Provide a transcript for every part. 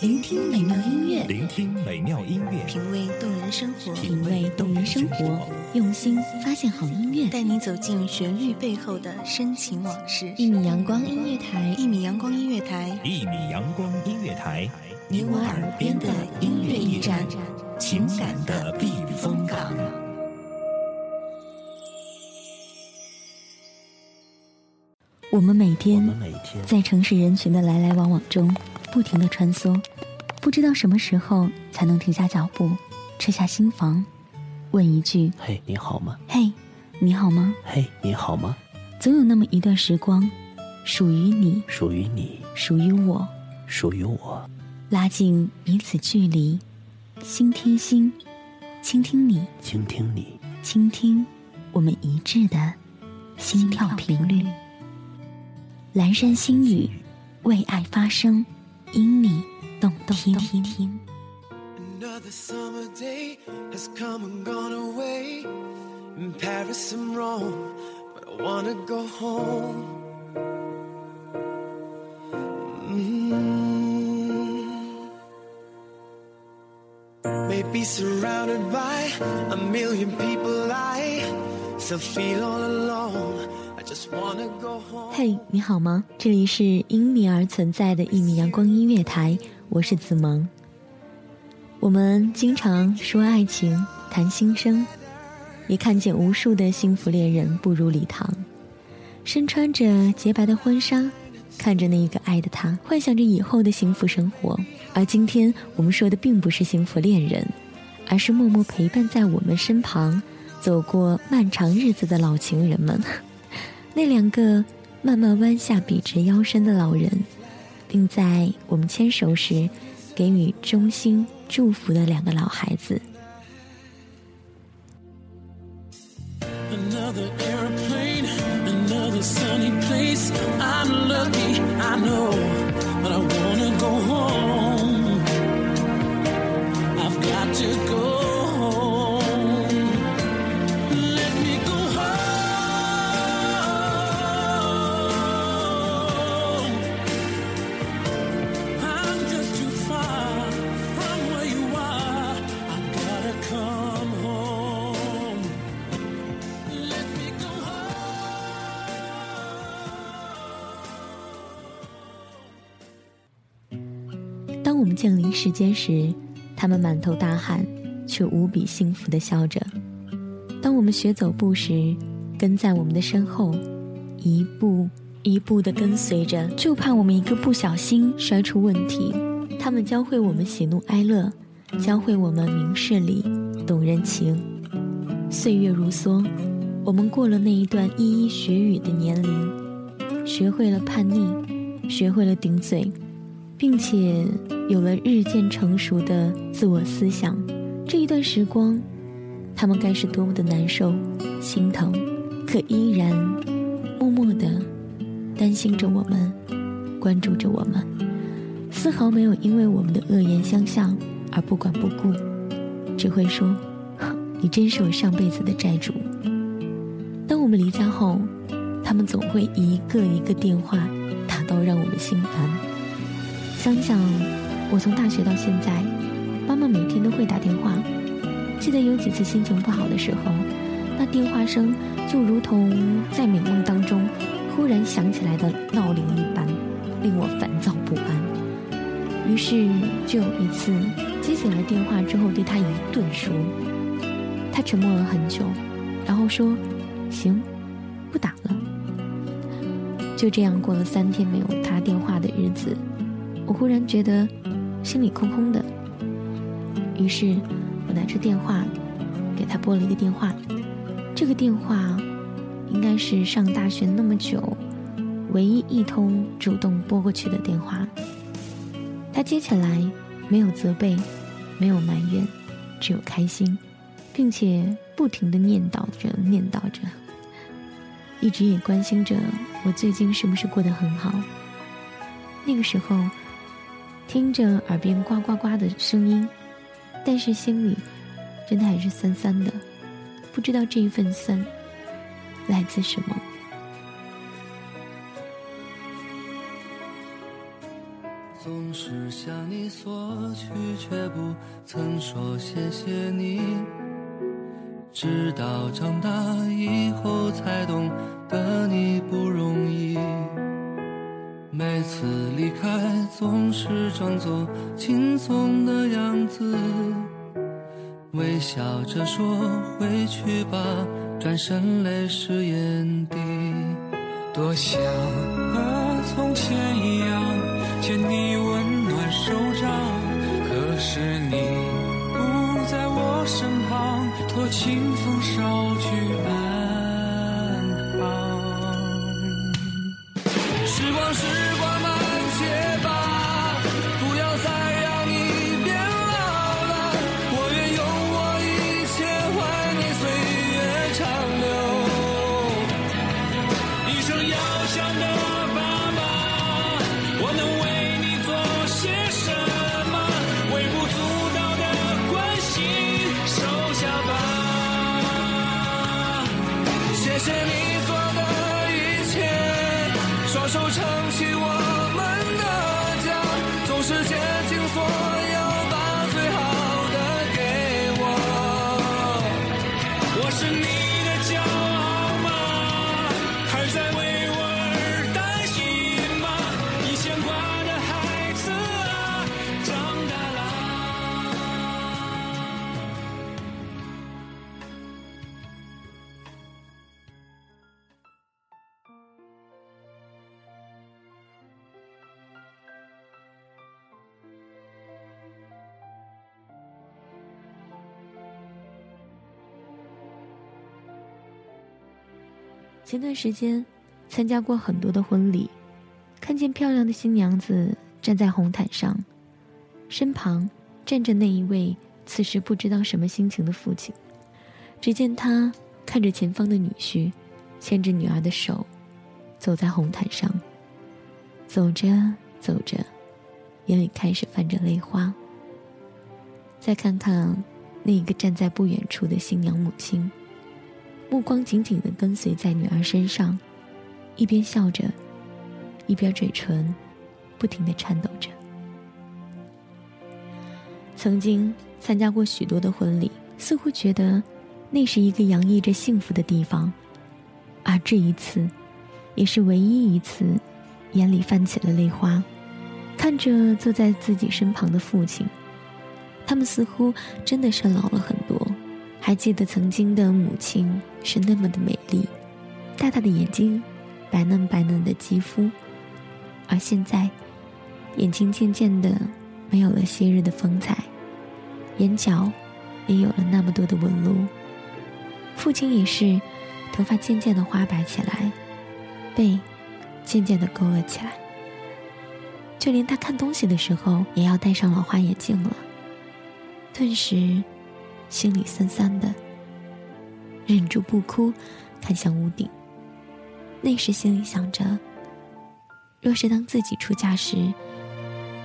聆听美妙音乐，聆听美妙音乐，品味动人生活，品味动人生活，用心发现好音乐，带你走进旋律背后的深情往事。一米阳光音乐台，一米阳光音乐台，一米阳光音乐台，你我耳边的音乐驿站，情感的避风港。我们每天在城市人群的来来往往中。不停的穿梭，不知道什么时候才能停下脚步，撤下心房，问一句：“嘿，你好吗？”“嘿，你好吗？”“嘿，你好吗？”总有那么一段时光，属于你，属于你，属于我，属于我，拉近彼此距离，心贴心，倾听你，倾听你，倾听我们一致的心跳频率。蓝山星语，为爱发声。因你动听。Another summer day has come and gone away in Paris and Rome, but I wanna go home. Mm. Maybe surrounded by a million people, I still feel all alone. 嘿，你好吗？这里是因你而存在的一米阳光音乐台，我是子萌。我们经常说爱情，谈心声，也看见无数的幸福恋人步入礼堂，身穿着洁白的婚纱，看着那一个爱的他，幻想着以后的幸福生活。而今天我们说的并不是幸福恋人，而是默默陪伴在我们身旁，走过漫长日子的老情人们。那两个慢慢弯下笔直腰身的老人，并在我们牵手时给予衷心祝福的两个老孩子。当我们降临世间时，他们满头大汗，却无比幸福的笑着；当我们学走步时，跟在我们的身后，一步一步的跟随着，就怕我们一个不小心摔出问题。他们教会我们喜怒哀乐，教会我们明事理、懂人情。岁月如梭，我们过了那一段依依学语的年龄，学会了叛逆，学会了顶嘴。并且有了日渐成熟的自我思想，这一段时光，他们该是多么的难受、心疼，可依然默默的担心着我们，关注着我们，丝毫没有因为我们的恶言相向而不管不顾，只会说：“你真是我上辈子的债主。”当我们离家后，他们总会一个一个电话 打到让我们心烦。想想，我从大学到现在，妈妈每天都会打电话。记得有几次心情不好的时候，那电话声就如同在美梦当中忽然响起来的闹铃一般，令我烦躁不安。于是就有一次接起来电话之后，对他一顿说。他沉默了很久，然后说：“行，不打了。”就这样过了三天没有他电话的日子。我忽然觉得心里空空的，于是我拿出电话给他拨了一个电话。这个电话应该是上大学那么久唯一一通主动拨过去的电话。他接起来，没有责备，没有埋怨，只有开心，并且不停的念叨着念叨着，一直也关心着我最近是不是过得很好。那个时候。听着耳边呱呱呱的声音，但是心里真的还是酸酸的，不知道这一份酸来自什么。总是向你索取，却不曾说谢谢你。直到长大以后，才懂得你不容易。每次离开，总是装作轻松的样子，微笑着说回去吧，转身泪湿眼底。多想和从前一样，牵你生要强的前段时间参加过很多的婚礼，看见漂亮的新娘子站在红毯上，身旁站着那一位此时不知道什么心情的父亲。只见他看着前方的女婿，牵着女儿的手，走在红毯上。走着走着，眼里开始泛着泪花。再看看那一个站在不远处的新娘母亲。目光紧紧地跟随在女儿身上，一边笑着，一边嘴唇不停地颤抖着。曾经参加过许多的婚礼，似乎觉得那是一个洋溢着幸福的地方，而这一次，也是唯一一次，眼里泛起了泪花，看着坐在自己身旁的父亲，他们似乎真的是老了很多。还记得曾经的母亲是那么的美丽，大大的眼睛，白嫩白嫩的肌肤，而现在，眼睛渐渐的没有了昔日的风采，眼角也有了那么多的纹路。父亲也是，头发渐渐的花白起来，背渐渐的勾了起来，就连他看东西的时候也要戴上老花眼镜了。顿时。心里酸酸的，忍住不哭，看向屋顶。那时心里想着，若是当自己出嫁时，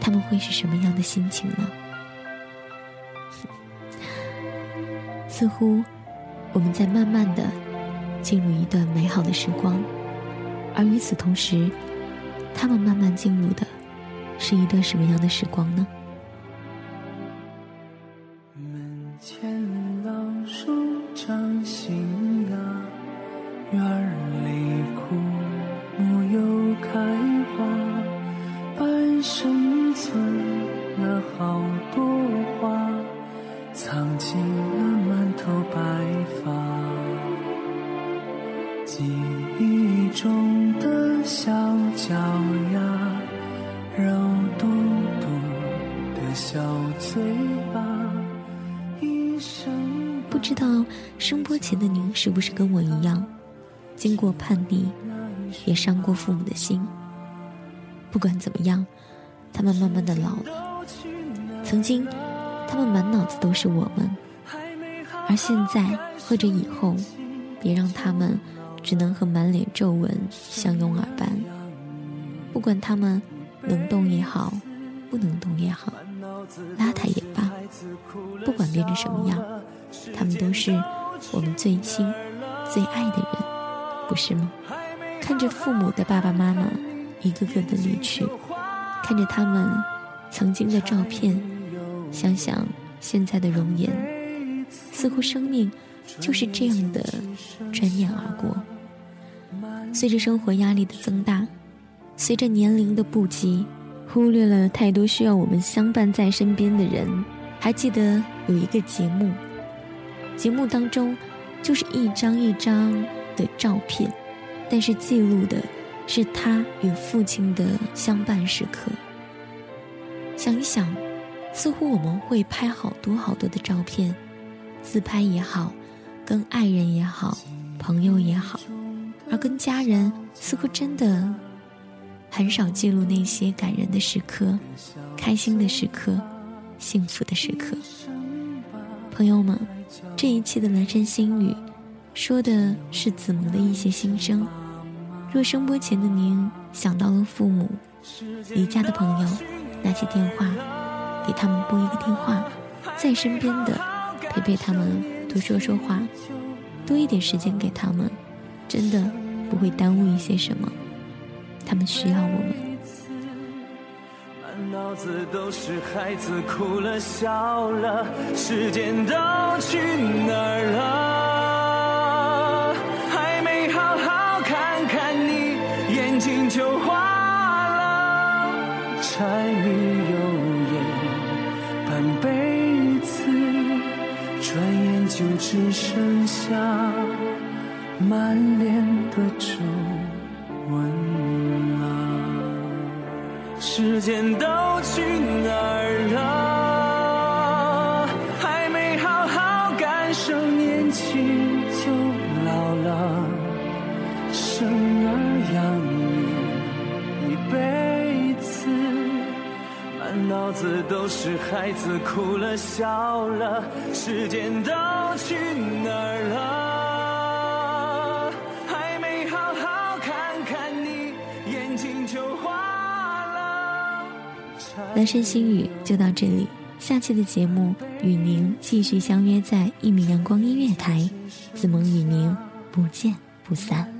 他们会是什么样的心情呢？似乎我们在慢慢的进入一段美好的时光，而与此同时，他们慢慢进入的是一段什么样的时光呢？藏进了满头白发。记忆中的小脚丫，肉嘟嘟的小嘴巴。一生不知道声波前的您是不是跟我一样，经过叛逆，也伤过父母的心。不管怎么样，他们慢慢的老了。曾经，他们满脑子都是我们，而现在或者以后，别让他们只能和满脸皱纹相拥而伴。不管他们能动也好，不能动也好，邋遢也罢，不管变成什么样，他们都是我们最亲、最爱的人，不是吗？看着父母的爸爸妈妈一个个的离去，看着他们曾经的照片，想想现在的容颜，似乎生命就是这样的转眼而过。随着生活压力的增大，随着年龄的不及，忽略了太多需要我们相伴在身边的人。还记得有一个节目，节目当中就是一张一张的照片，但是记录的是他与父亲的相伴时刻。想一想，似乎我们会拍好多好多的照片，自拍也好，跟爱人也好，朋友也好，而跟家人似乎真的很少记录那些感人的时刻、开心的时刻。幸福的时刻，朋友们，这一期的蓝山心语，说的是子萌的一些心声。若声波前的您想到了父母离家的朋友，拿起电话他们拨一个电话，在身边的陪陪他们，多说说话，多一点时间给他们，真的不会耽误一些什么。他们需要我们。满脑子都是孩子哭了笑了，时间都去哪儿了？还没好好看看你，眼睛就花了。柴米油只剩下满脸的皱纹。时间到孩子哭了笑了。时间都去哪儿了？还没好好看看你，眼睛就花。蓝山心语就到这里，下期的节目与您继续相约在一米阳光音乐台，子萌与您不见不散。